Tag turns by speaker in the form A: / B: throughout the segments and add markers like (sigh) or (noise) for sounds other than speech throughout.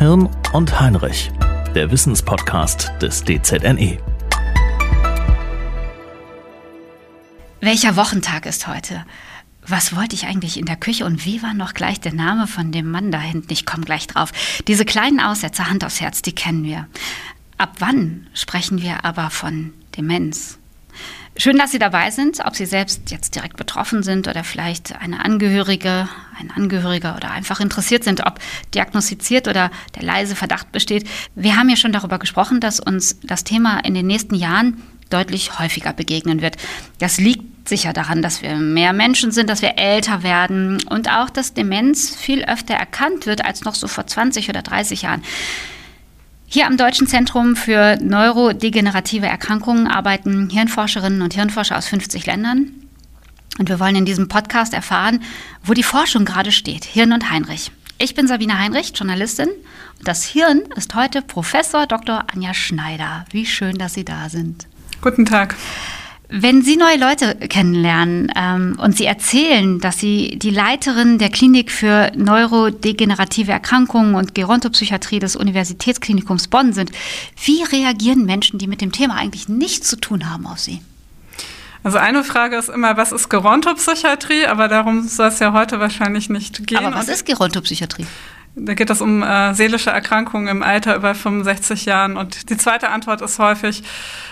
A: Hirn und Heinrich, der Wissenspodcast des DZNE.
B: Welcher Wochentag ist heute? Was wollte ich eigentlich in der Küche und wie war noch gleich der Name von dem Mann da hinten? Ich komme gleich drauf. Diese kleinen Aussätze, Hand aufs Herz, die kennen wir. Ab wann sprechen wir aber von Demenz? Schön, dass Sie dabei sind, ob Sie selbst jetzt direkt betroffen sind oder vielleicht eine Angehörige, ein Angehöriger oder einfach interessiert sind, ob diagnostiziert oder der leise Verdacht besteht. Wir haben ja schon darüber gesprochen, dass uns das Thema in den nächsten Jahren deutlich häufiger begegnen wird. Das liegt sicher daran, dass wir mehr Menschen sind, dass wir älter werden und auch, dass Demenz viel öfter erkannt wird als noch so vor 20 oder 30 Jahren. Hier am Deutschen Zentrum für neurodegenerative Erkrankungen arbeiten Hirnforscherinnen und Hirnforscher aus 50 Ländern. Und wir wollen in diesem Podcast erfahren, wo die Forschung gerade steht. Hirn und Heinrich. Ich bin Sabine Heinrich, Journalistin. Und das Hirn ist heute Professor Dr. Anja Schneider. Wie schön, dass Sie da sind.
C: Guten Tag.
B: Wenn Sie neue Leute kennenlernen ähm, und Sie erzählen, dass Sie die Leiterin der Klinik für neurodegenerative Erkrankungen und Gerontopsychiatrie des Universitätsklinikums Bonn sind, wie reagieren Menschen, die mit dem Thema eigentlich nichts zu tun haben, auf Sie?
C: Also eine Frage ist immer, was ist Gerontopsychiatrie? Aber darum soll es ja heute wahrscheinlich nicht gehen.
B: Aber was ist Gerontopsychiatrie?
C: Da geht es um äh, seelische Erkrankungen im Alter über 65 Jahren. Und die zweite Antwort ist häufig,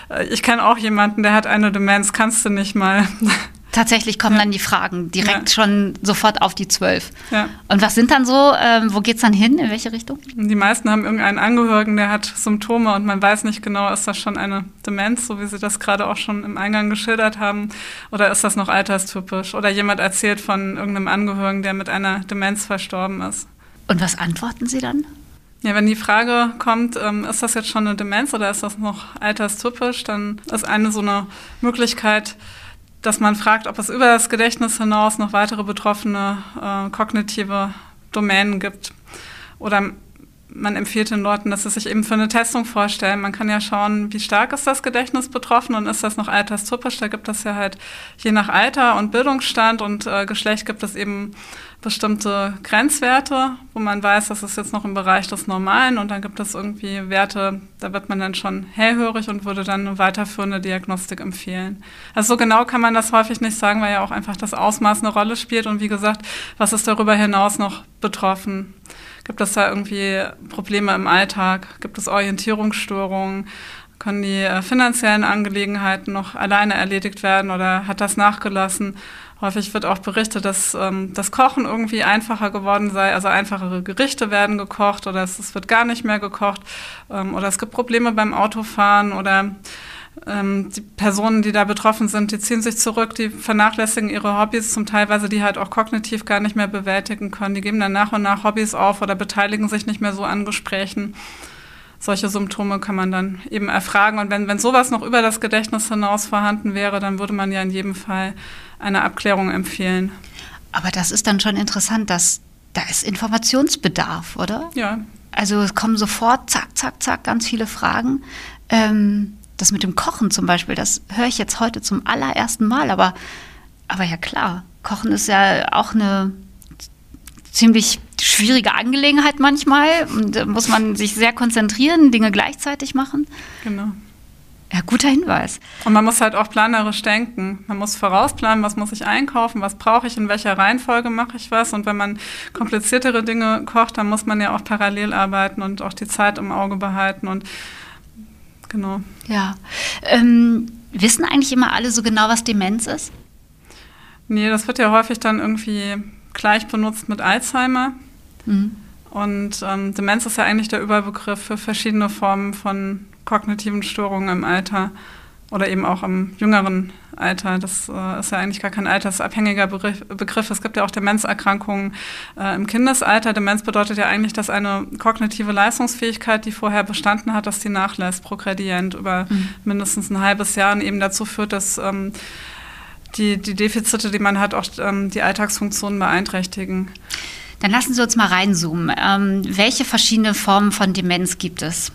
C: äh, ich kenne auch jemanden, der hat eine Demenz, kannst du nicht mal. (laughs)
B: Tatsächlich kommen ja. dann die Fragen direkt ja. schon sofort auf die zwölf.
C: Ja.
B: Und was sind dann so, ähm, wo geht es dann hin, in welche Richtung?
C: Die meisten haben irgendeinen Angehörigen, der hat Symptome und man weiß nicht genau, ist das schon eine Demenz, so wie Sie das gerade auch schon im Eingang geschildert haben, oder ist das noch alterstypisch? Oder jemand erzählt von irgendeinem Angehörigen, der mit einer Demenz verstorben ist.
B: Und was antworten Sie dann?
C: Ja, wenn die Frage kommt, ähm, ist das jetzt schon eine Demenz oder ist das noch alterstypisch, dann ist eine so eine Möglichkeit, dass man fragt, ob es über das Gedächtnis hinaus noch weitere betroffene äh, kognitive Domänen gibt. Oder man empfiehlt den Leuten, dass sie sich eben für eine Testung vorstellen. Man kann ja schauen, wie stark ist das Gedächtnis betroffen und ist das noch alterstypisch. Da gibt es ja halt je nach Alter und Bildungsstand und äh, Geschlecht gibt es eben bestimmte Grenzwerte, wo man weiß, das ist jetzt noch im Bereich des Normalen und dann gibt es irgendwie Werte, da wird man dann schon hellhörig und würde dann eine weiterführende Diagnostik empfehlen. Also so genau kann man das häufig nicht sagen, weil ja auch einfach das Ausmaß eine Rolle spielt und wie gesagt, was ist darüber hinaus noch betroffen? Gibt es da irgendwie Probleme im Alltag? Gibt es Orientierungsstörungen? Können die äh, finanziellen Angelegenheiten noch alleine erledigt werden oder hat das nachgelassen? Häufig wird auch berichtet, dass ähm, das Kochen irgendwie einfacher geworden sei, also einfachere Gerichte werden gekocht oder es, es wird gar nicht mehr gekocht ähm, oder es gibt Probleme beim Autofahren oder die Personen, die da betroffen sind, die ziehen sich zurück, die vernachlässigen ihre Hobbys, zum Teilweise die halt auch kognitiv gar nicht mehr bewältigen können. Die geben dann nach und nach Hobbys auf oder beteiligen sich nicht mehr so an Gesprächen. Solche Symptome kann man dann eben erfragen. Und wenn, wenn sowas noch über das Gedächtnis hinaus vorhanden wäre, dann würde man ja in jedem Fall eine Abklärung empfehlen.
B: Aber das ist dann schon interessant, dass da ist Informationsbedarf, oder?
C: Ja.
B: Also es kommen sofort, zack, zack, zack, ganz viele Fragen. Ähm, das mit dem Kochen zum Beispiel, das höre ich jetzt heute zum allerersten Mal, aber, aber ja klar, Kochen ist ja auch eine ziemlich schwierige Angelegenheit manchmal. Und da muss man sich sehr konzentrieren, Dinge gleichzeitig machen.
C: Genau.
B: Ja, guter Hinweis.
C: Und man muss halt auch planerisch denken. Man muss vorausplanen, was muss ich einkaufen, was brauche ich, in welcher Reihenfolge mache ich was. Und wenn man kompliziertere Dinge kocht, dann muss man ja auch parallel arbeiten und auch die Zeit im Auge behalten. Und genau.
B: Ja. Ähm, wissen eigentlich immer alle so genau, was Demenz ist?
C: Nee, das wird ja häufig dann irgendwie gleich benutzt mit Alzheimer. Mhm. Und ähm, Demenz ist ja eigentlich der Überbegriff für verschiedene Formen von kognitiven Störungen im Alter oder eben auch im jüngeren Alter. Das äh, ist ja eigentlich gar kein altersabhängiger Begriff. Begriff. Es gibt ja auch Demenzerkrankungen äh, im Kindesalter. Demenz bedeutet ja eigentlich, dass eine kognitive Leistungsfähigkeit, die vorher bestanden hat, dass die nachlässt, progredient über mhm. mindestens ein halbes Jahr und eben dazu führt, dass ähm, die, die Defizite, die man hat, auch ähm, die Alltagsfunktionen beeinträchtigen.
B: Dann lassen Sie uns mal reinzoomen. Ähm, welche verschiedenen Formen von Demenz gibt es?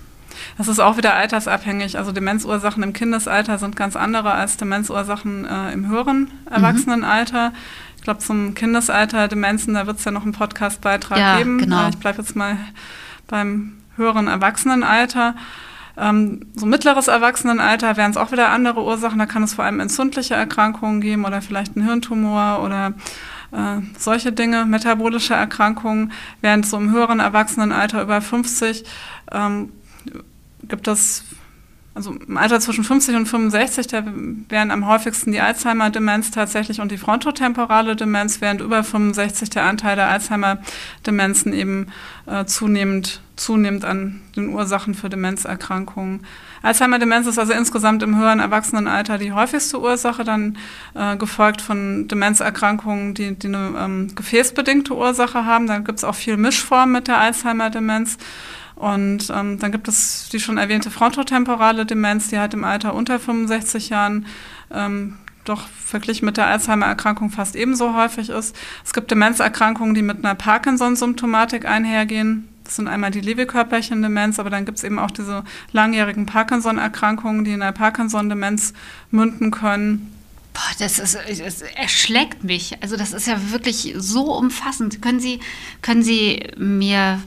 C: Das ist auch wieder altersabhängig. Also Demenzursachen im Kindesalter sind ganz andere als Demenzursachen äh, im höheren mhm. Erwachsenenalter. Mhm. Ich glaube, zum Kindesalter Demenzen, da wird es ja noch einen Podcastbeitrag
B: ja,
C: geben.
B: Genau.
C: Ich bleibe jetzt mal beim höheren Erwachsenenalter. Ähm, so mittleres Erwachsenenalter wären es auch wieder andere Ursachen. Da kann es vor allem entzündliche Erkrankungen geben oder vielleicht einen Hirntumor oder äh, solche Dinge, metabolische Erkrankungen. Während so im höheren Erwachsenenalter über 50 ähm, gibt es also im Alter zwischen 50 und 65, da wären am häufigsten die Alzheimer-Demenz tatsächlich und die frontotemporale Demenz, während über 65 der Anteil der Alzheimer-Demenzen eben äh, zunehmend, zunehmend an den Ursachen für Demenzerkrankungen. Alzheimer-Demenz ist also insgesamt im höheren Erwachsenenalter die häufigste Ursache, dann äh, gefolgt von Demenzerkrankungen, die, die eine ähm, gefäßbedingte Ursache haben. Dann gibt es auch viel Mischform mit der Alzheimer-Demenz. Und ähm, dann gibt es die schon erwähnte frontotemporale Demenz, die halt im Alter unter 65 Jahren ähm, doch verglichen mit der Alzheimer-Erkrankung fast ebenso häufig ist. Es gibt Demenzerkrankungen, die mit einer Parkinson-Symptomatik einhergehen. Das sind einmal die Lewy-Körperchen-Demenz, aber dann gibt es eben auch diese langjährigen Parkinson-Erkrankungen, die in einer Parkinson-Demenz münden können.
B: Boah, das, ist, das erschlägt mich. Also das ist ja wirklich so umfassend. Können Sie, können Sie mir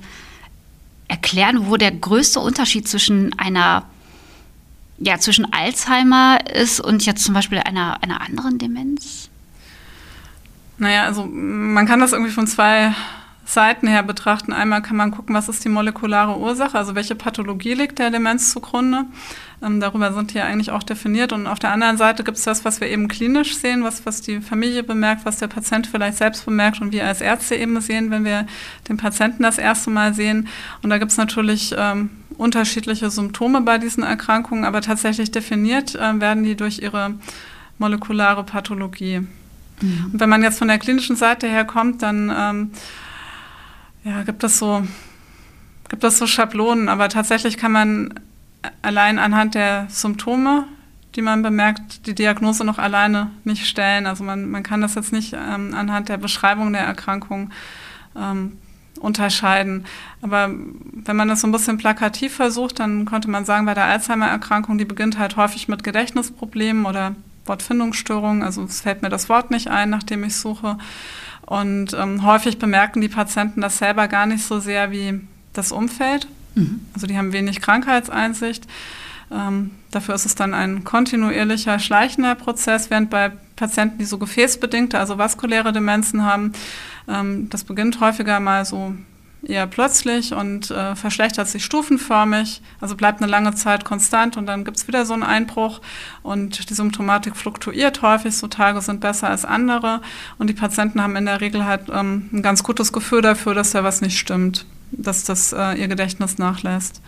B: erklären, wo der größte Unterschied zwischen einer ja, zwischen Alzheimer ist und jetzt zum Beispiel einer, einer anderen Demenz?
C: Naja, also man kann das irgendwie von zwei Seiten her betrachten. Einmal kann man gucken, was ist die molekulare Ursache, also welche Pathologie liegt der Demenz zugrunde. Ähm, darüber sind die ja eigentlich auch definiert. Und auf der anderen Seite gibt es das, was wir eben klinisch sehen, was, was die Familie bemerkt, was der Patient vielleicht selbst bemerkt und wir als Ärzte eben sehen, wenn wir den Patienten das erste Mal sehen. Und da gibt es natürlich ähm, unterschiedliche Symptome bei diesen Erkrankungen, aber tatsächlich definiert äh, werden die durch ihre molekulare Pathologie. Mhm. Und wenn man jetzt von der klinischen Seite her kommt, dann ähm, ja, gibt es so, gibt es so Schablonen, aber tatsächlich kann man allein anhand der Symptome, die man bemerkt, die Diagnose noch alleine nicht stellen. Also man, man kann das jetzt nicht ähm, anhand der Beschreibung der Erkrankung ähm, unterscheiden. Aber wenn man das so ein bisschen plakativ versucht, dann könnte man sagen, bei der Alzheimer-Erkrankung, die beginnt halt häufig mit Gedächtnisproblemen oder Wortfindungsstörungen. Also es fällt mir das Wort nicht ein, nachdem ich suche. Und ähm, häufig bemerken die Patienten das selber gar nicht so sehr wie das Umfeld. Mhm. Also die haben wenig Krankheitseinsicht. Ähm, dafür ist es dann ein kontinuierlicher, schleichender Prozess, während bei Patienten, die so gefäßbedingte, also vaskuläre Demenzen haben, ähm, das beginnt häufiger mal so eher plötzlich und äh, verschlechtert sich stufenförmig, also bleibt eine lange Zeit konstant und dann gibt es wieder so einen Einbruch und die Symptomatik fluktuiert häufig, so Tage sind besser als andere und die Patienten haben in der Regel halt ähm, ein ganz gutes Gefühl dafür, dass da was nicht stimmt, dass das äh, ihr Gedächtnis nachlässt.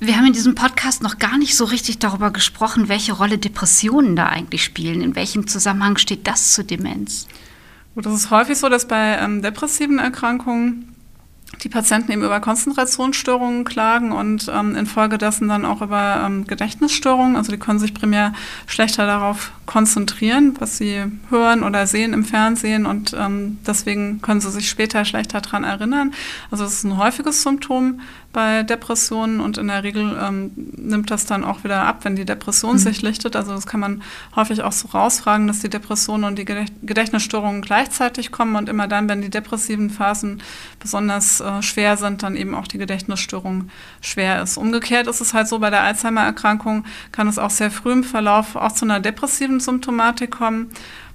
B: Wir haben in diesem Podcast noch gar nicht so richtig darüber gesprochen, welche Rolle Depressionen da eigentlich spielen. In welchem Zusammenhang steht das zu Demenz?
C: Gut, das ist häufig so, dass bei ähm, depressiven Erkrankungen die Patienten eben über Konzentrationsstörungen klagen und ähm, infolgedessen dann auch über ähm, Gedächtnisstörungen. Also die können sich primär schlechter darauf konzentrieren, was sie hören oder sehen im Fernsehen und ähm, deswegen können sie sich später schlechter daran erinnern. Also das ist ein häufiges Symptom bei Depressionen und in der Regel ähm, nimmt das dann auch wieder ab, wenn die Depression mhm. sich lichtet. Also das kann man häufig auch so rausfragen, dass die Depressionen und die Gedächtnisstörungen gleichzeitig kommen und immer dann, wenn die depressiven Phasen besonders äh, schwer sind, dann eben auch die Gedächtnisstörung schwer ist. Umgekehrt ist es halt so, bei der Alzheimer-Erkrankung kann es auch sehr früh im Verlauf auch zu einer depressiven Symptomatik kommen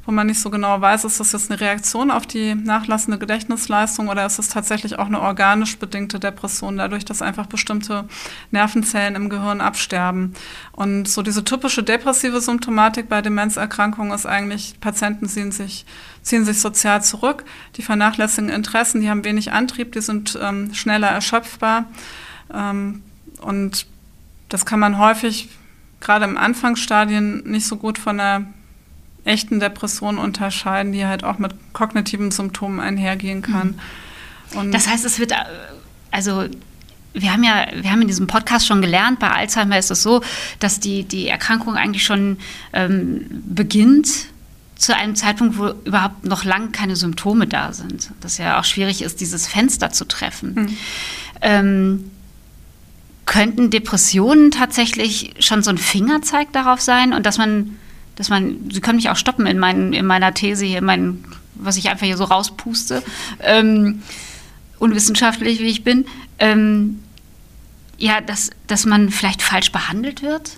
C: wo man nicht so genau weiß, ist das jetzt eine Reaktion auf die nachlassende Gedächtnisleistung oder ist es tatsächlich auch eine organisch bedingte Depression, dadurch, dass einfach bestimmte Nervenzellen im Gehirn absterben. Und so diese typische depressive Symptomatik bei Demenzerkrankungen ist eigentlich, Patienten ziehen sich, ziehen sich sozial zurück, die vernachlässigen Interessen, die haben wenig Antrieb, die sind ähm, schneller erschöpfbar. Ähm, und das kann man häufig gerade im Anfangsstadien nicht so gut von der echten Depression unterscheiden, die halt auch mit kognitiven Symptomen einhergehen kann.
B: Mhm. das heißt, es wird, äh, also wir haben ja, wir haben in diesem Podcast schon gelernt, bei Alzheimer ist es so, dass die, die Erkrankung eigentlich schon ähm, beginnt zu einem Zeitpunkt, wo überhaupt noch lang keine Symptome da sind. Das ja auch schwierig ist, dieses Fenster zu treffen. Mhm. Ähm, könnten Depressionen tatsächlich schon so ein Fingerzeig darauf sein und dass man dass man, Sie können mich auch stoppen in, mein, in meiner These hier, in mein, was ich einfach hier so rauspuste, ähm, unwissenschaftlich wie ich bin. ähm, ja, dass, dass man vielleicht falsch behandelt wird?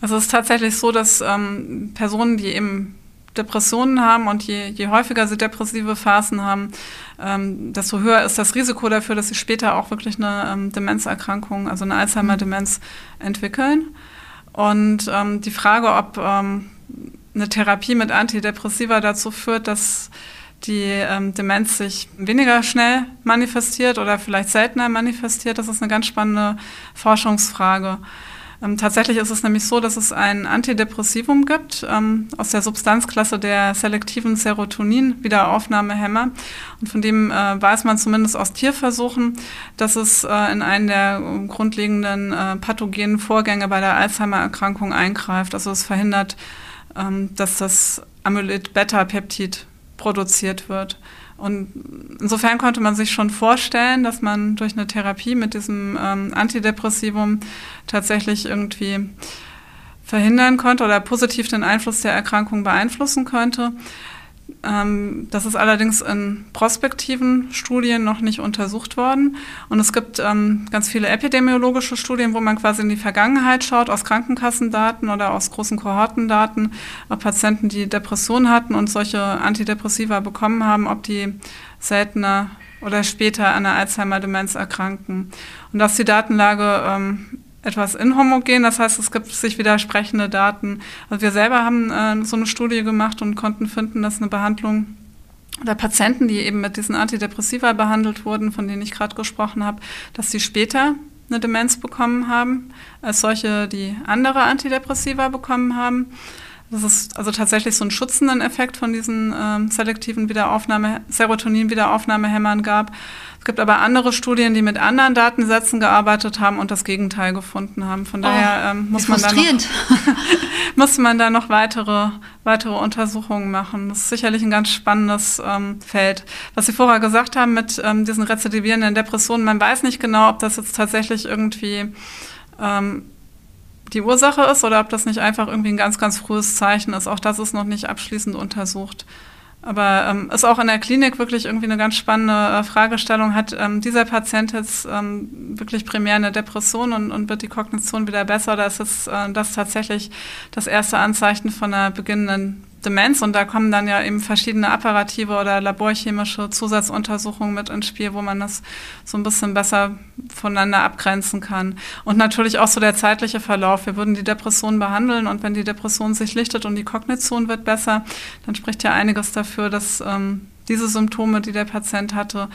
C: Also es ist tatsächlich so, dass ähm, Personen, die eben Depressionen haben und je, je häufiger sie depressive Phasen haben, ähm, desto höher ist das Risiko dafür, dass sie später auch wirklich eine ähm, Demenzerkrankung, also eine Alzheimer-Demenz entwickeln. Und ähm, die Frage, ob ähm, eine Therapie mit Antidepressiva dazu führt, dass die ähm, Demenz sich weniger schnell manifestiert oder vielleicht seltener manifestiert, das ist eine ganz spannende Forschungsfrage. Ähm, tatsächlich ist es nämlich so, dass es ein Antidepressivum gibt ähm, aus der Substanzklasse der selektiven Serotonin-Wiederaufnahmehämmer. Und von dem äh, weiß man zumindest aus Tierversuchen, dass es äh, in einen der grundlegenden äh, pathogenen Vorgänge bei der Alzheimer-Erkrankung eingreift. Also es verhindert, ähm, dass das Amyloid-Beta-Peptid produziert wird. Und insofern konnte man sich schon vorstellen, dass man durch eine Therapie mit diesem ähm, Antidepressivum tatsächlich irgendwie verhindern konnte oder positiv den Einfluss der Erkrankung beeinflussen könnte. Ähm, das ist allerdings in prospektiven Studien noch nicht untersucht worden. Und es gibt ähm, ganz viele epidemiologische Studien, wo man quasi in die Vergangenheit schaut, aus Krankenkassendaten oder aus großen Kohortendaten, ob Patienten, die Depressionen hatten und solche Antidepressiva bekommen haben, ob die seltener oder später an einer Alzheimer-Demenz erkranken. Und dass die Datenlage ähm, etwas inhomogen. Das heißt, es gibt sich widersprechende Daten. Also wir selber haben äh, so eine Studie gemacht und konnten finden, dass eine Behandlung der Patienten, die eben mit diesen Antidepressiva behandelt wurden, von denen ich gerade gesprochen habe, dass sie später eine Demenz bekommen haben, als solche, die andere Antidepressiva bekommen haben. Das ist also tatsächlich so einen schützenden Effekt von diesen ähm, selektiven Wiederaufnahme, Serotonin-Wiederaufnahmehämmern gab. Es gibt aber andere Studien, die mit anderen Datensätzen gearbeitet haben und das Gegenteil gefunden haben. Von oh, daher ähm, muss, man da noch, (laughs) muss man da noch weitere, weitere Untersuchungen machen. Das ist sicherlich ein ganz spannendes ähm, Feld. Was Sie vorher gesagt haben mit ähm, diesen rezidivierenden Depressionen, man weiß nicht genau, ob das jetzt tatsächlich irgendwie ähm, die Ursache ist oder ob das nicht einfach irgendwie ein ganz, ganz frühes Zeichen ist. Auch das ist noch nicht abschließend untersucht. Aber ähm, ist auch in der Klinik wirklich irgendwie eine ganz spannende äh, Fragestellung. Hat ähm, dieser Patient jetzt ähm, wirklich primär eine Depression und, und wird die Kognition wieder besser oder ist es, äh, das tatsächlich das erste Anzeichen von einer beginnenden Demenz und da kommen dann ja eben verschiedene apparative oder laborchemische Zusatzuntersuchungen mit ins Spiel, wo man das so ein bisschen besser voneinander abgrenzen kann. Und natürlich auch so der zeitliche Verlauf. Wir würden die Depression behandeln und wenn die Depression sich lichtet und die Kognition wird besser, dann spricht ja einiges dafür, dass ähm, diese Symptome, die der Patient hatte,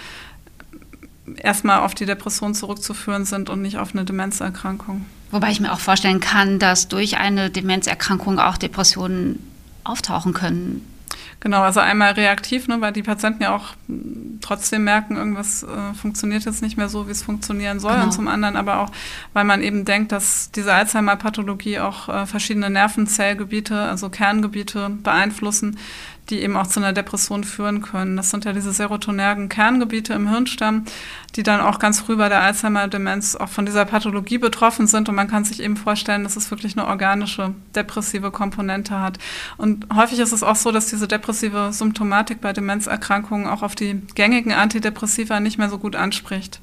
C: erstmal auf die Depression zurückzuführen sind und nicht auf eine Demenzerkrankung.
B: Wobei ich mir auch vorstellen kann, dass durch eine Demenzerkrankung auch Depressionen auftauchen können.
C: Genau, also einmal reaktiv, ne, weil die Patienten ja auch trotzdem merken, irgendwas äh, funktioniert jetzt nicht mehr so, wie es funktionieren soll. Genau. Und zum anderen aber auch, weil man eben denkt, dass diese Alzheimer-Pathologie auch äh, verschiedene Nervenzellgebiete, also Kerngebiete beeinflussen, die eben auch zu einer Depression führen können. Das sind ja diese serotonergen Kerngebiete im Hirnstamm, die dann auch ganz früh bei der Alzheimer-Demenz auch von dieser Pathologie betroffen sind. Und man kann sich eben vorstellen, dass es wirklich eine organische depressive Komponente hat. Und häufig ist es auch so, dass diese depressive Symptomatik bei Demenzerkrankungen auch auf die gängigen Antidepressiva nicht mehr so gut anspricht.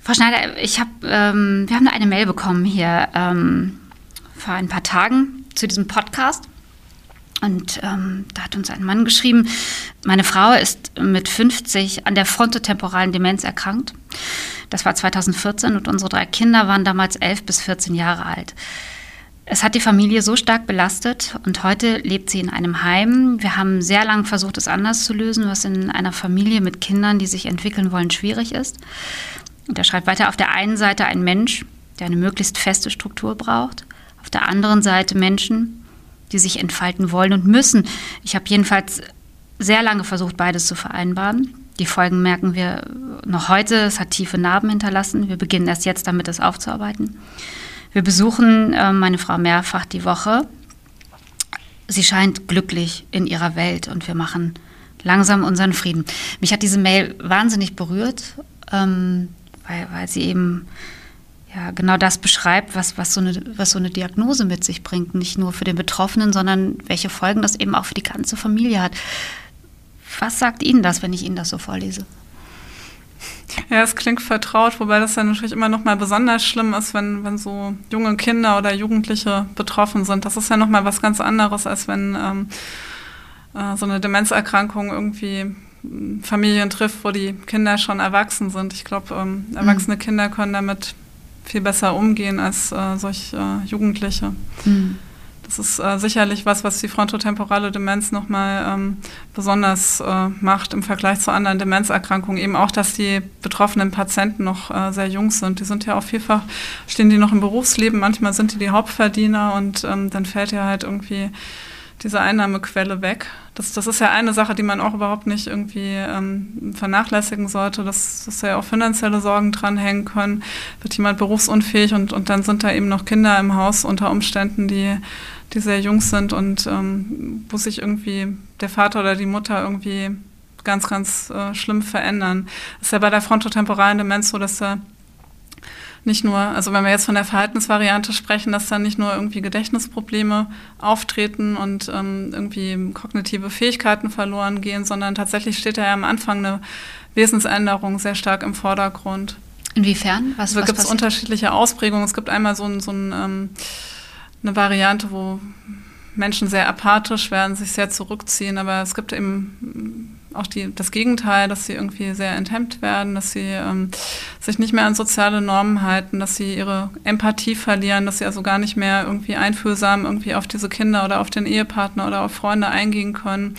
B: Frau Schneider, ich hab, ähm, wir haben eine Mail bekommen hier ähm, vor ein paar Tagen zu diesem Podcast. Und ähm, da hat uns ein Mann geschrieben, meine Frau ist mit 50 an der frontotemporalen Demenz erkrankt. Das war 2014 und unsere drei Kinder waren damals 11 bis 14 Jahre alt. Es hat die Familie so stark belastet und heute lebt sie in einem Heim. Wir haben sehr lange versucht, es anders zu lösen, was in einer Familie mit Kindern, die sich entwickeln wollen, schwierig ist. Und er schreibt weiter, auf der einen Seite ein Mensch, der eine möglichst feste Struktur braucht, auf der anderen Seite Menschen, die sich entfalten wollen und müssen. Ich habe jedenfalls sehr lange versucht, beides zu vereinbaren. Die Folgen merken wir noch heute. Es hat tiefe Narben hinterlassen. Wir beginnen erst jetzt damit, es aufzuarbeiten. Wir besuchen äh, meine Frau mehrfach die Woche. Sie scheint glücklich in ihrer Welt und wir machen langsam unseren Frieden. Mich hat diese Mail wahnsinnig berührt, ähm, weil, weil sie eben ja, genau das beschreibt, was, was, so eine, was so eine Diagnose mit sich bringt. Nicht nur für den Betroffenen, sondern welche Folgen das eben auch für die ganze Familie hat. Was sagt Ihnen das, wenn ich Ihnen das so vorlese?
C: Ja, es klingt vertraut, wobei das dann natürlich immer noch mal besonders schlimm ist, wenn, wenn so junge Kinder oder Jugendliche betroffen sind. Das ist ja noch mal was ganz anderes, als wenn ähm, äh, so eine Demenzerkrankung irgendwie Familien trifft, wo die Kinder schon erwachsen sind. Ich glaube, ähm, mhm. erwachsene mhm. Kinder können damit viel besser umgehen als äh, solch äh, Jugendliche. Mhm. Das ist äh, sicherlich was, was die frontotemporale Demenz nochmal ähm, besonders äh, macht im Vergleich zu anderen Demenzerkrankungen. Eben auch, dass die betroffenen Patienten noch äh, sehr jung sind. Die sind ja auch vielfach, stehen die noch im Berufsleben, manchmal sind die die Hauptverdiener und ähm, dann fällt ja halt irgendwie diese Einnahmequelle weg. Das, das ist ja eine Sache, die man auch überhaupt nicht irgendwie ähm, vernachlässigen sollte, dass, dass ja auch finanzielle Sorgen dranhängen können. Wird jemand berufsunfähig und, und dann sind da eben noch Kinder im Haus unter Umständen, die, die sehr jung sind und ähm, wo sich irgendwie der Vater oder die Mutter irgendwie ganz, ganz äh, schlimm verändern. Das ist ja bei der frontotemporalen Demenz so, dass da nicht nur, also wenn wir jetzt von der Verhaltensvariante sprechen, dass dann nicht nur irgendwie Gedächtnisprobleme auftreten und ähm, irgendwie kognitive Fähigkeiten verloren gehen, sondern tatsächlich steht da ja am Anfang eine Wesensänderung sehr stark im Vordergrund.
B: Inwiefern?
C: Was, also gibt es unterschiedliche Ausprägungen. Es gibt einmal so, ein, so ein, ähm, eine Variante, wo Menschen sehr apathisch werden, sich sehr zurückziehen, aber es gibt eben auch die, das Gegenteil, dass sie irgendwie sehr enthemmt werden, dass sie ähm, sich nicht mehr an soziale Normen halten, dass sie ihre Empathie verlieren, dass sie also gar nicht mehr irgendwie einfühlsam irgendwie auf diese Kinder oder auf den Ehepartner oder auf Freunde eingehen können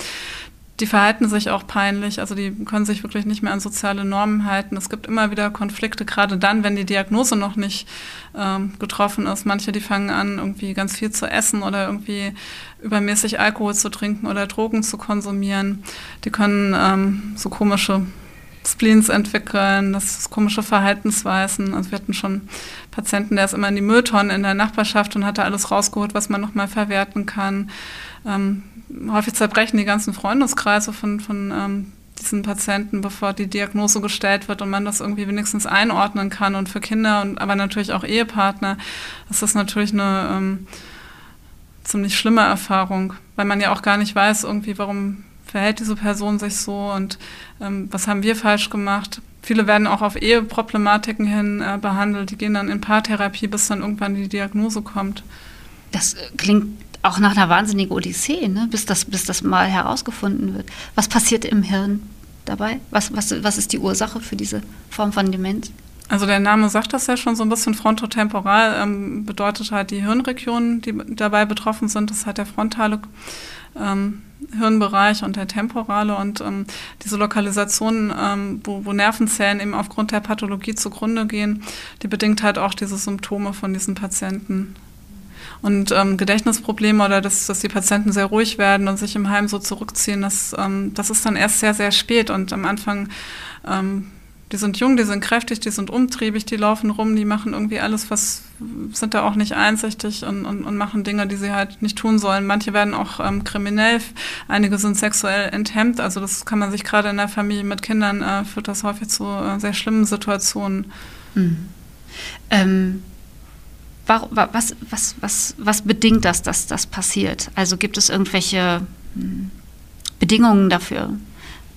C: die verhalten sich auch peinlich, also die können sich wirklich nicht mehr an soziale Normen halten. Es gibt immer wieder Konflikte, gerade dann, wenn die Diagnose noch nicht ähm, getroffen ist. Manche, die fangen an, irgendwie ganz viel zu essen oder irgendwie übermäßig Alkohol zu trinken oder Drogen zu konsumieren. Die können ähm, so komische Spleens entwickeln, das ist komische Verhaltensweisen. Also wir hatten schon Patienten, der ist immer in die Mülltonne in der Nachbarschaft und hat da alles rausgeholt, was man nochmal verwerten kann. Ähm, häufig zerbrechen die ganzen Freundeskreise von, von ähm, diesen Patienten, bevor die Diagnose gestellt wird und man das irgendwie wenigstens einordnen kann. Und für Kinder und aber natürlich auch Ehepartner ist das natürlich eine ähm, ziemlich schlimme Erfahrung, weil man ja auch gar nicht weiß, irgendwie, warum verhält diese Person sich so und ähm, was haben wir falsch gemacht. Viele werden auch auf Eheproblematiken hin äh, behandelt, die gehen dann in Paartherapie, bis dann irgendwann die Diagnose kommt.
B: Das klingt auch nach einer wahnsinnigen Odyssee, ne? bis, das, bis das mal herausgefunden wird. Was passiert im Hirn dabei? Was, was, was ist die Ursache für diese Form von Demenz?
C: Also der Name sagt das ja schon so ein bisschen frontotemporal, ähm, bedeutet halt die Hirnregionen, die dabei betroffen sind. Das ist halt der frontale ähm, Hirnbereich und der temporale. Und ähm, diese Lokalisation, ähm, wo, wo, Nervenzellen eben aufgrund der Pathologie zugrunde gehen, die bedingt halt auch diese Symptome von diesen Patienten. Und ähm, Gedächtnisprobleme oder dass, dass die Patienten sehr ruhig werden und sich im Heim so zurückziehen, das, ähm, das ist dann erst sehr, sehr spät. Und am Anfang, ähm, die sind jung, die sind kräftig, die sind umtriebig, die laufen rum, die machen irgendwie alles, was sind da auch nicht einsichtig und, und, und machen Dinge, die sie halt nicht tun sollen. Manche werden auch ähm, kriminell, einige sind sexuell enthemmt. Also das kann man sich gerade in der Familie mit Kindern, äh, führt das häufig zu äh, sehr schlimmen Situationen. Mhm.
B: Ähm was, was, was, was bedingt das, dass das passiert? Also gibt es irgendwelche hm, Bedingungen dafür?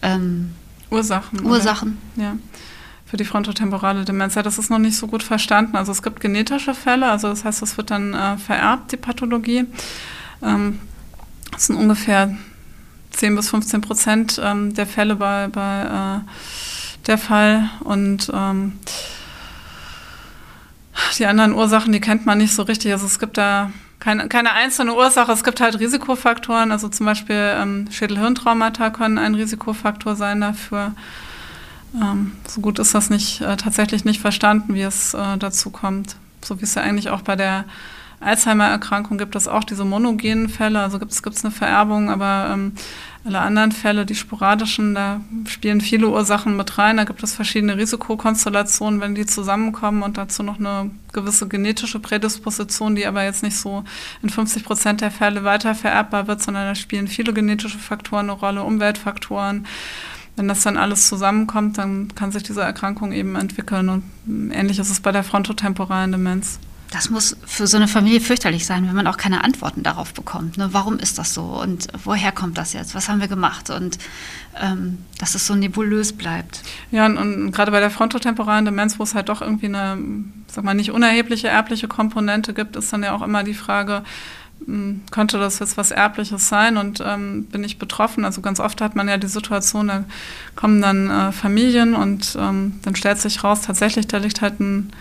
C: Ähm, Ursachen.
B: Ursachen.
C: Oder? Ja. Für die frontotemporale Demenz. Ja, das ist noch nicht so gut verstanden. Also es gibt genetische Fälle, also das heißt, es wird dann äh, vererbt, die Pathologie. Ähm, das sind ungefähr 10 bis 15 Prozent ähm, der Fälle bei, bei äh, der Fall. Und ähm, die anderen Ursachen, die kennt man nicht so richtig. Also es gibt da keine, keine einzelne Ursache. Es gibt halt Risikofaktoren. Also zum Beispiel ähm, Schädelhirntraumata können ein Risikofaktor sein dafür. Ähm, so gut ist das nicht äh, tatsächlich nicht verstanden, wie es äh, dazu kommt. So wie es ja eigentlich auch bei der Alzheimer-Erkrankung gibt es auch diese monogenen Fälle. Also gibt es eine Vererbung, aber ähm, alle anderen Fälle, die sporadischen, da spielen viele Ursachen mit rein. Da gibt es verschiedene Risikokonstellationen, wenn die zusammenkommen und dazu noch eine gewisse genetische Prädisposition, die aber jetzt nicht so in 50 Prozent der Fälle weiter vererbbar wird, sondern da spielen viele genetische Faktoren eine Rolle, Umweltfaktoren. Wenn das dann alles zusammenkommt, dann kann sich diese Erkrankung eben entwickeln. Und ähnlich ist es bei der frontotemporalen Demenz.
B: Das muss für so eine Familie fürchterlich sein, wenn man auch keine Antworten darauf bekommt. Ne? Warum ist das so und woher kommt das jetzt? Was haben wir gemacht? Und ähm, dass es so nebulös bleibt.
C: Ja, und, und gerade bei der frontotemporalen Demenz, wo es halt doch irgendwie eine, sag mal, nicht unerhebliche erbliche Komponente gibt, ist dann ja auch immer die Frage, hm, könnte das jetzt was Erbliches sein und ähm, bin ich betroffen? Also ganz oft hat man ja die Situation, da kommen dann äh, Familien und ähm, dann stellt sich raus, tatsächlich, da liegt halt ein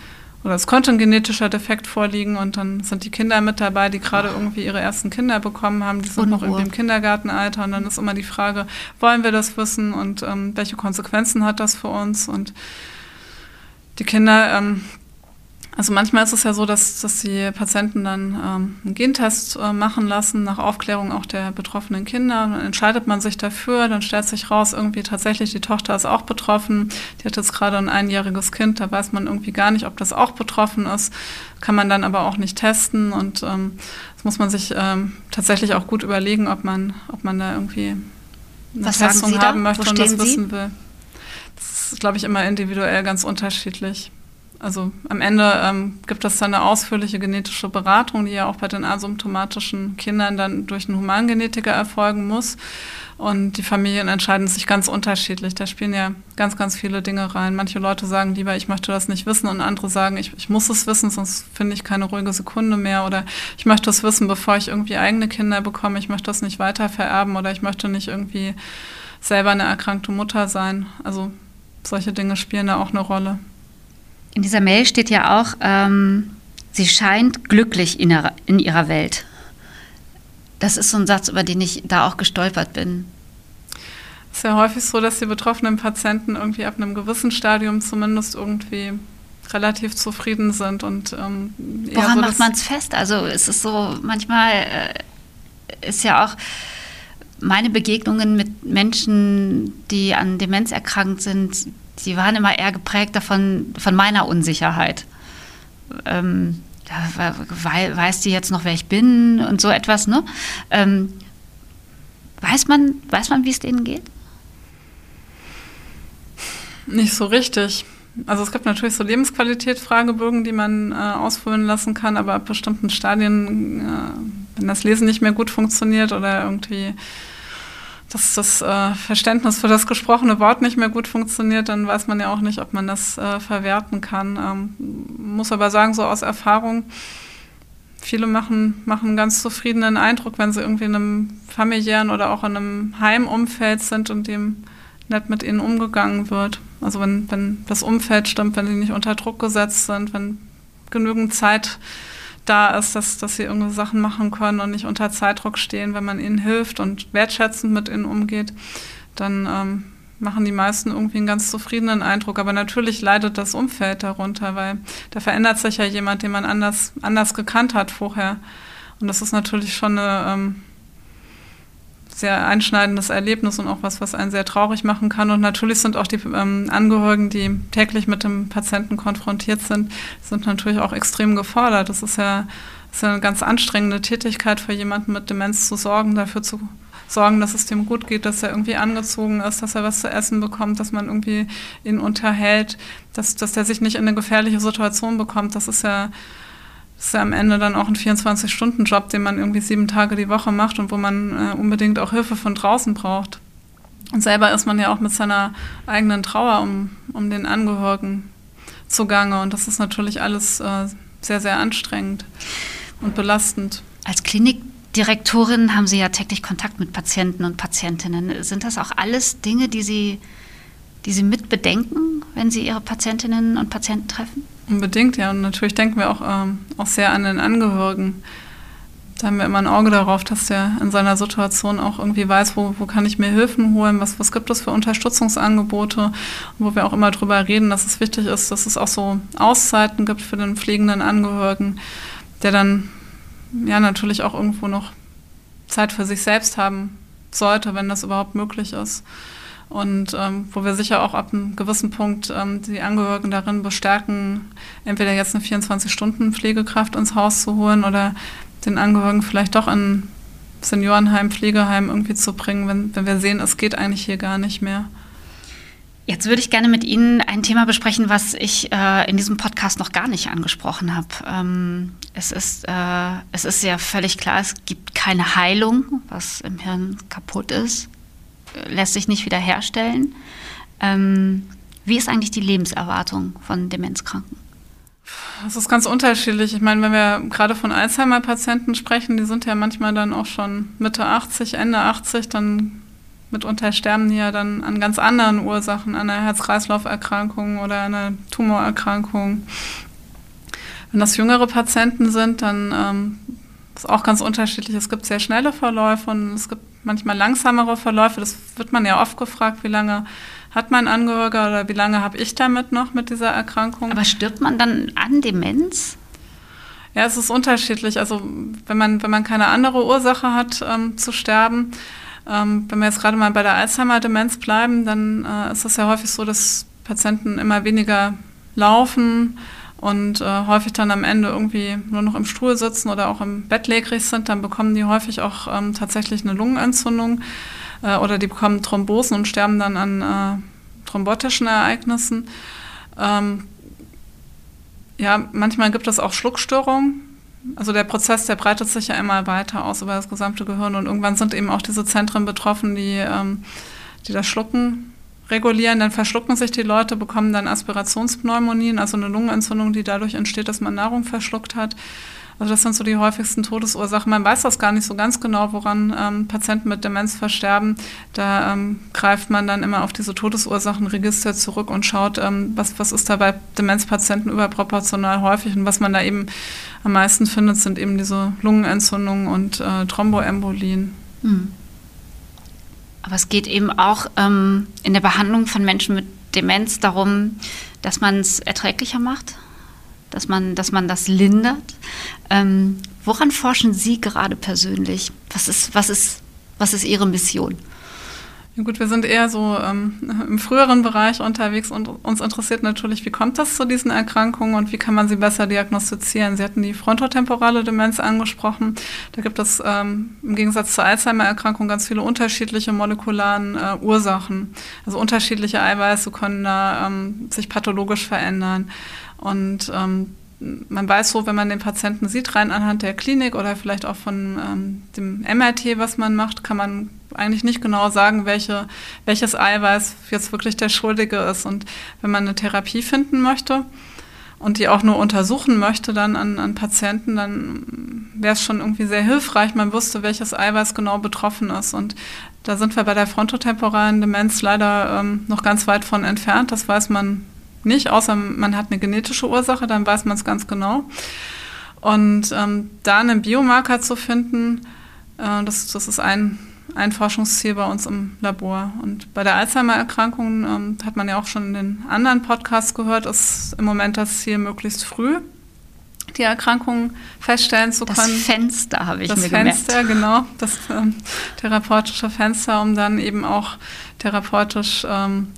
C: oder es könnte ein genetischer Defekt vorliegen und dann sind die Kinder mit dabei, die gerade irgendwie ihre ersten Kinder bekommen haben, die sind Unruhe. noch irgendwie im Kindergartenalter und dann ist immer die Frage, wollen wir das wissen und ähm, welche Konsequenzen hat das für uns? Und die Kinder ähm, also manchmal ist es ja so, dass, dass die Patienten dann ähm, einen Gentest äh, machen lassen, nach Aufklärung auch der betroffenen Kinder. Dann entscheidet man sich dafür, dann stellt sich raus, irgendwie tatsächlich, die Tochter ist auch betroffen. Die hat jetzt gerade ein einjähriges Kind, da weiß man irgendwie gar nicht, ob das auch betroffen ist. Kann man dann aber auch nicht testen und ähm, das muss man sich ähm, tatsächlich auch gut überlegen, ob man, ob man da irgendwie eine
B: Was Testung haben möchte
C: und das wissen will. Das ist, glaube ich, immer individuell ganz unterschiedlich. Also am Ende ähm, gibt es dann eine ausführliche genetische Beratung, die ja auch bei den asymptomatischen Kindern dann durch einen Humangenetiker erfolgen muss. Und die Familien entscheiden sich ganz unterschiedlich. Da spielen ja ganz, ganz viele Dinge rein. Manche Leute sagen lieber, ich möchte das nicht wissen und andere sagen, ich, ich muss es wissen, sonst finde ich keine ruhige Sekunde mehr. Oder ich möchte es wissen, bevor ich irgendwie eigene Kinder bekomme. Ich möchte das nicht weiter vererben oder ich möchte nicht irgendwie selber eine erkrankte Mutter sein. Also solche Dinge spielen da auch eine Rolle.
B: In dieser Mail steht ja auch, ähm, sie scheint glücklich in ihrer, in ihrer Welt. Das ist so ein Satz, über den ich da auch gestolpert bin.
C: Es ist ja häufig so, dass die betroffenen Patienten irgendwie ab einem gewissen Stadium zumindest irgendwie relativ zufrieden sind und ähm,
B: woran so, macht man es fest? Also es ist so manchmal äh, ist ja auch meine Begegnungen mit Menschen, die an Demenz erkrankt sind, die waren immer eher geprägt davon, von meiner Unsicherheit. Ähm, weil, weiß die jetzt noch, wer ich bin und so etwas, ne? Ähm, weiß man, weiß man, wie es denen geht?
C: Nicht so richtig. Also es gibt natürlich so Lebensqualität-Fragebögen, die man äh, ausfüllen lassen kann, aber ab bestimmten Stadien, äh, wenn das Lesen nicht mehr gut funktioniert oder irgendwie dass das äh, Verständnis für das gesprochene Wort nicht mehr gut funktioniert, dann weiß man ja auch nicht, ob man das äh, verwerten kann. Ähm, muss aber sagen, so aus Erfahrung, viele machen, machen einen ganz zufriedenen Eindruck, wenn sie irgendwie in einem familiären oder auch in einem Heimumfeld sind und dem nett mit ihnen umgegangen wird. Also wenn, wenn das Umfeld stimmt, wenn sie nicht unter Druck gesetzt sind, wenn genügend Zeit da ist, dass, dass sie irgendwelche Sachen machen können und nicht unter Zeitdruck stehen, wenn man ihnen hilft und wertschätzend mit ihnen umgeht, dann ähm, machen die meisten irgendwie einen ganz zufriedenen Eindruck. Aber natürlich leidet das Umfeld darunter, weil da verändert sich ja jemand, den man anders, anders gekannt hat vorher. Und das ist natürlich schon eine ähm, sehr einschneidendes Erlebnis und auch was, was einen sehr traurig machen kann. Und natürlich sind auch die ähm, Angehörigen, die täglich mit dem Patienten konfrontiert sind, sind natürlich auch extrem gefordert. Das ist ja, das ist ja eine ganz anstrengende Tätigkeit für jemanden mit Demenz zu sorgen, dafür zu sorgen, dass es dem gut geht, dass er irgendwie angezogen ist, dass er was zu essen bekommt, dass man irgendwie ihn unterhält, dass, dass er sich nicht in eine gefährliche Situation bekommt. Das ist ja ist ja am Ende dann auch ein 24-Stunden-Job, den man irgendwie sieben Tage die Woche macht und wo man äh, unbedingt auch Hilfe von draußen braucht. Und selber ist man ja auch mit seiner eigenen Trauer um, um den Angehörigen zugange. Und das ist natürlich alles äh, sehr, sehr anstrengend und belastend.
B: Als Klinikdirektorin haben Sie ja täglich Kontakt mit Patienten und Patientinnen. Sind das auch alles Dinge, die Sie, die Sie mit wenn Sie Ihre Patientinnen und Patienten treffen?
C: Unbedingt, ja. Und natürlich denken wir auch, ähm, auch sehr an den Angehörigen. Da haben wir immer ein Auge darauf, dass der in seiner Situation auch irgendwie weiß, wo, wo kann ich mir Hilfen holen, was, was gibt es für Unterstützungsangebote, wo wir auch immer drüber reden, dass es wichtig ist, dass es auch so Auszeiten gibt für den pflegenden Angehörigen, der dann ja natürlich auch irgendwo noch Zeit für sich selbst haben sollte, wenn das überhaupt möglich ist und ähm, wo wir sicher auch ab einem gewissen Punkt ähm, die Angehörigen darin bestärken, entweder jetzt eine 24-Stunden-Pflegekraft ins Haus zu holen oder den Angehörigen vielleicht doch in Seniorenheim, Pflegeheim irgendwie zu bringen, wenn, wenn wir sehen, es geht eigentlich hier gar nicht mehr.
B: Jetzt würde ich gerne mit Ihnen ein Thema besprechen, was ich äh, in diesem Podcast noch gar nicht angesprochen habe. Ähm, es, ist, äh, es ist ja völlig klar, es gibt keine Heilung, was im Hirn kaputt ist, lässt sich nicht wiederherstellen. Ähm, wie ist eigentlich die Lebenserwartung von Demenzkranken?
C: Das ist ganz unterschiedlich. Ich meine, wenn wir gerade von Alzheimer-Patienten sprechen, die sind ja manchmal dann auch schon Mitte 80, Ende 80, dann Mitunter sterben die ja dann an ganz anderen Ursachen, an einer Herz-Kreislauf-Erkrankung oder einer Tumorerkrankung. Wenn das jüngere Patienten sind, dann ähm, ist auch ganz unterschiedlich. Es gibt sehr schnelle Verläufe und es gibt manchmal langsamere Verläufe. Das wird man ja oft gefragt, wie lange hat mein Angehöriger oder wie lange habe ich damit noch mit dieser Erkrankung.
B: Aber stirbt man dann an Demenz?
C: Ja, es ist unterschiedlich. Also wenn man, wenn man keine andere Ursache hat ähm, zu sterben, ähm, wenn wir jetzt gerade mal bei der Alzheimer-Demenz bleiben, dann äh, ist es ja häufig so, dass Patienten immer weniger laufen und äh, häufig dann am Ende irgendwie nur noch im Stuhl sitzen oder auch im Bett legrig sind, dann bekommen die häufig auch ähm, tatsächlich eine Lungenentzündung äh, oder die bekommen Thrombosen und sterben dann an äh, thrombotischen Ereignissen. Ähm, ja, manchmal gibt es auch Schluckstörungen. Also der Prozess, der breitet sich ja immer weiter aus über das gesamte Gehirn und irgendwann sind eben auch diese Zentren betroffen, die, ähm, die das Schlucken regulieren. Dann verschlucken sich die Leute, bekommen dann Aspirationspneumonien, also eine Lungenentzündung, die dadurch entsteht, dass man Nahrung verschluckt hat. Also das sind so die häufigsten Todesursachen. Man weiß das gar nicht so ganz genau, woran ähm, Patienten mit Demenz versterben. Da ähm, greift man dann immer auf diese Todesursachenregister zurück und schaut, ähm, was, was ist da bei Demenzpatienten überproportional häufig. Und was man da eben am meisten findet, sind eben diese Lungenentzündungen und äh, Thromboembolien. Mhm.
B: Aber es geht eben auch ähm, in der Behandlung von Menschen mit Demenz darum, dass man es erträglicher macht, dass man, dass man das lindert. Ähm, woran forschen Sie gerade persönlich? Was ist, was ist, was ist Ihre Mission?
C: Ja gut, wir sind eher so ähm, im früheren Bereich unterwegs und uns interessiert natürlich, wie kommt das zu diesen Erkrankungen und wie kann man sie besser diagnostizieren. Sie hatten die frontotemporale Demenz angesprochen. Da gibt es ähm, im Gegensatz zur Alzheimer-Erkrankung ganz viele unterschiedliche molekularen äh, Ursachen. Also unterschiedliche Eiweiße können da ähm, sich pathologisch verändern. Und ähm, man weiß so, wenn man den Patienten sieht, rein anhand der Klinik oder vielleicht auch von ähm, dem MRT, was man macht, kann man eigentlich nicht genau sagen, welche, welches Eiweiß jetzt wirklich der Schuldige ist. Und wenn man eine Therapie finden möchte und die auch nur untersuchen möchte dann an, an Patienten, dann wäre es schon irgendwie sehr hilfreich, man wüsste, welches Eiweiß genau betroffen ist. Und da sind wir bei der frontotemporalen Demenz leider ähm, noch ganz weit von entfernt. Das weiß man nicht, außer man hat eine genetische Ursache, dann weiß man es ganz genau. Und ähm, da einen Biomarker zu finden, äh, das, das ist ein, ein Forschungsziel bei uns im Labor. Und bei der Alzheimer-Erkrankung ähm, hat man ja auch schon in den anderen Podcasts gehört, ist im Moment das Ziel möglichst früh die Erkrankung feststellen zu können.
B: Das Fenster habe ich
C: das
B: mir
C: Fenster,
B: gemerkt.
C: genau, das ähm, therapeutische Fenster, um dann eben auch therapeutisch ähm,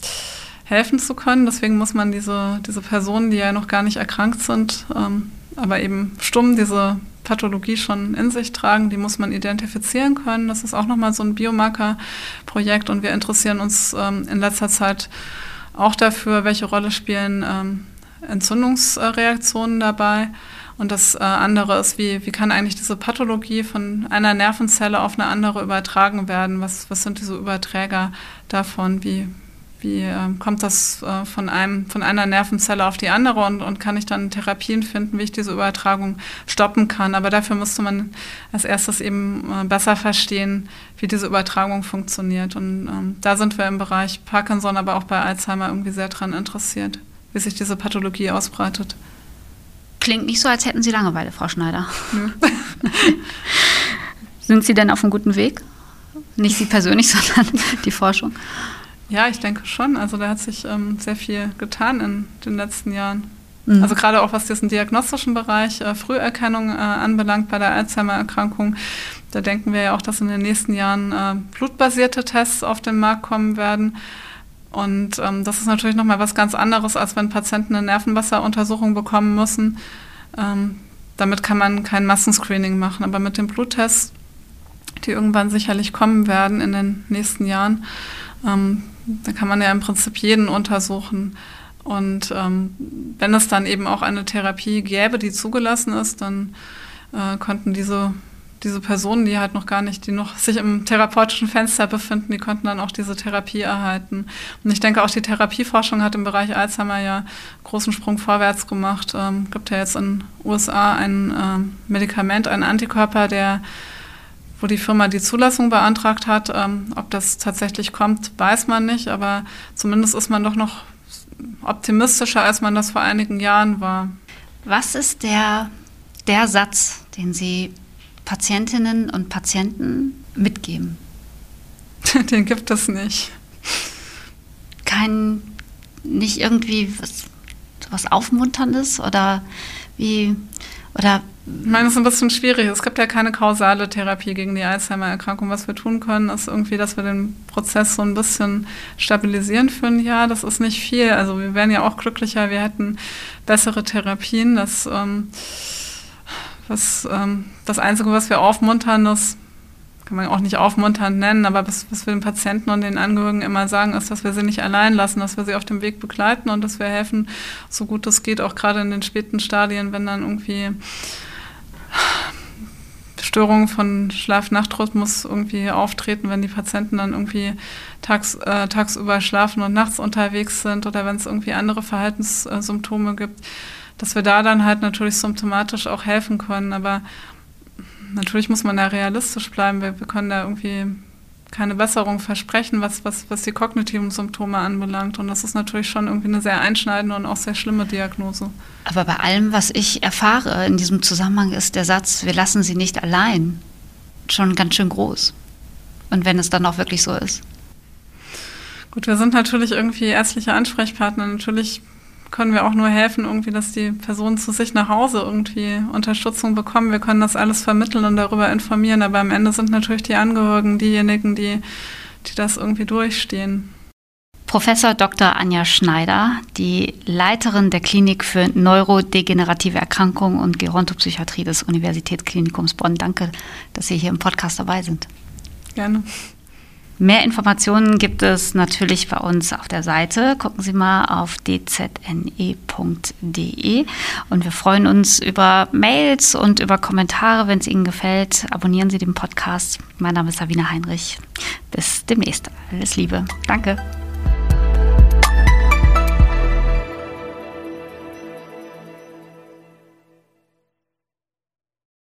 C: helfen zu können. Deswegen muss man diese, diese Personen, die ja noch gar nicht erkrankt sind, ähm, aber eben stumm diese Pathologie schon in sich tragen, die muss man identifizieren können. Das ist auch nochmal so ein Biomarker-Projekt und wir interessieren uns ähm, in letzter Zeit auch dafür, welche Rolle spielen ähm, Entzündungsreaktionen dabei. Und das äh, andere ist, wie, wie kann eigentlich diese Pathologie von einer Nervenzelle auf eine andere übertragen werden? Was, was sind diese Überträger davon? Wie, wie äh, kommt das äh, von, einem, von einer Nervenzelle auf die andere und, und kann ich dann Therapien finden, wie ich diese Übertragung stoppen kann. Aber dafür müsste man als erstes eben äh, besser verstehen, wie diese Übertragung funktioniert. Und ähm, da sind wir im Bereich Parkinson, aber auch bei Alzheimer irgendwie sehr daran interessiert, wie sich diese Pathologie ausbreitet.
B: Klingt nicht so, als hätten Sie Langeweile, Frau Schneider. Ja. (laughs) Sind Sie denn auf einem guten Weg? Nicht Sie persönlich, (laughs) sondern die Forschung?
C: Ja, ich denke schon. Also da hat sich ähm, sehr viel getan in den letzten Jahren. Mhm. Also gerade auch was diesen diagnostischen Bereich äh, Früherkennung äh, anbelangt bei der Alzheimer-Erkrankung. Da denken wir ja auch, dass in den nächsten Jahren äh, blutbasierte Tests auf den Markt kommen werden. Und ähm, das ist natürlich nochmal was ganz anderes, als wenn Patienten eine Nervenwasseruntersuchung bekommen müssen. Ähm, damit kann man kein Massenscreening machen. Aber mit den Bluttests, die irgendwann sicherlich kommen werden in den nächsten Jahren, Ähm, da kann man ja im Prinzip jeden untersuchen. Und ähm, wenn es dann eben auch eine Therapie gäbe, die zugelassen ist, dann äh, konnten diese, diese Personen, die halt noch gar nicht, die noch sich im therapeutischen Fenster befinden, die konnten dann auch diese Therapie erhalten. Und ich denke, auch die Therapieforschung hat im Bereich Alzheimer ja großen Sprung vorwärts gemacht. Ähm, gibt ja jetzt in den USA ein äh, Medikament, ein Antikörper, der wo die Firma die Zulassung beantragt hat. Ähm, ob das tatsächlich kommt, weiß man nicht, aber zumindest ist man doch noch optimistischer, als man das vor einigen Jahren war.
B: Was ist der, der Satz, den Sie Patientinnen und Patienten mitgeben? (laughs)
C: den gibt es nicht.
B: Kein, nicht irgendwie was, was Aufmunterndes oder wie, oder
C: ich meine, es ist ein bisschen schwierig. Es gibt ja keine kausale Therapie gegen die Alzheimer-Erkrankung. Was wir tun können, ist irgendwie, dass wir den Prozess so ein bisschen stabilisieren für ein Jahr. Das ist nicht viel. Also wir wären ja auch glücklicher, wir hätten bessere Therapien. Das, ähm, was, ähm, das Einzige, was wir aufmuntern, das kann man auch nicht aufmunternd nennen, aber was, was wir den Patienten und den Angehörigen immer sagen, ist, dass wir sie nicht allein lassen, dass wir sie auf dem Weg begleiten und dass wir helfen, so gut es geht, auch gerade in den späten Stadien, wenn dann irgendwie Störungen von Schlaf-Nacht-Rhythmus irgendwie auftreten, wenn die Patienten dann irgendwie tags, äh, tagsüber schlafen und nachts unterwegs sind oder wenn es irgendwie andere Verhaltenssymptome gibt, dass wir da dann halt natürlich symptomatisch auch helfen können. Aber natürlich muss man da realistisch bleiben. Wir, wir können da irgendwie keine Besserung versprechen, was, was, was die kognitiven Symptome anbelangt. Und das ist natürlich schon irgendwie eine sehr einschneidende und auch sehr schlimme Diagnose.
B: Aber bei allem, was ich erfahre in diesem Zusammenhang, ist der Satz, wir lassen sie nicht allein, schon ganz schön groß. Und wenn es dann auch wirklich so ist.
C: Gut, wir sind natürlich irgendwie ärztliche Ansprechpartner. Natürlich können wir auch nur helfen, irgendwie, dass die Personen zu sich nach Hause irgendwie Unterstützung bekommen. Wir können das alles vermitteln und darüber informieren, aber am Ende sind natürlich die Angehörigen diejenigen, die, die das irgendwie durchstehen.
B: Professor Dr. Anja Schneider, die Leiterin der Klinik für neurodegenerative Erkrankungen und Gerontopsychiatrie des Universitätsklinikums Bonn. Danke, dass Sie hier im Podcast dabei sind.
C: Gerne.
B: Mehr Informationen gibt es natürlich bei uns auf der Seite. Gucken Sie mal auf dzne.de e. und wir freuen uns über Mails und über Kommentare, wenn es Ihnen gefällt. Abonnieren Sie den Podcast. Mein Name ist Sabine Heinrich. Bis demnächst. Alles Liebe. Danke.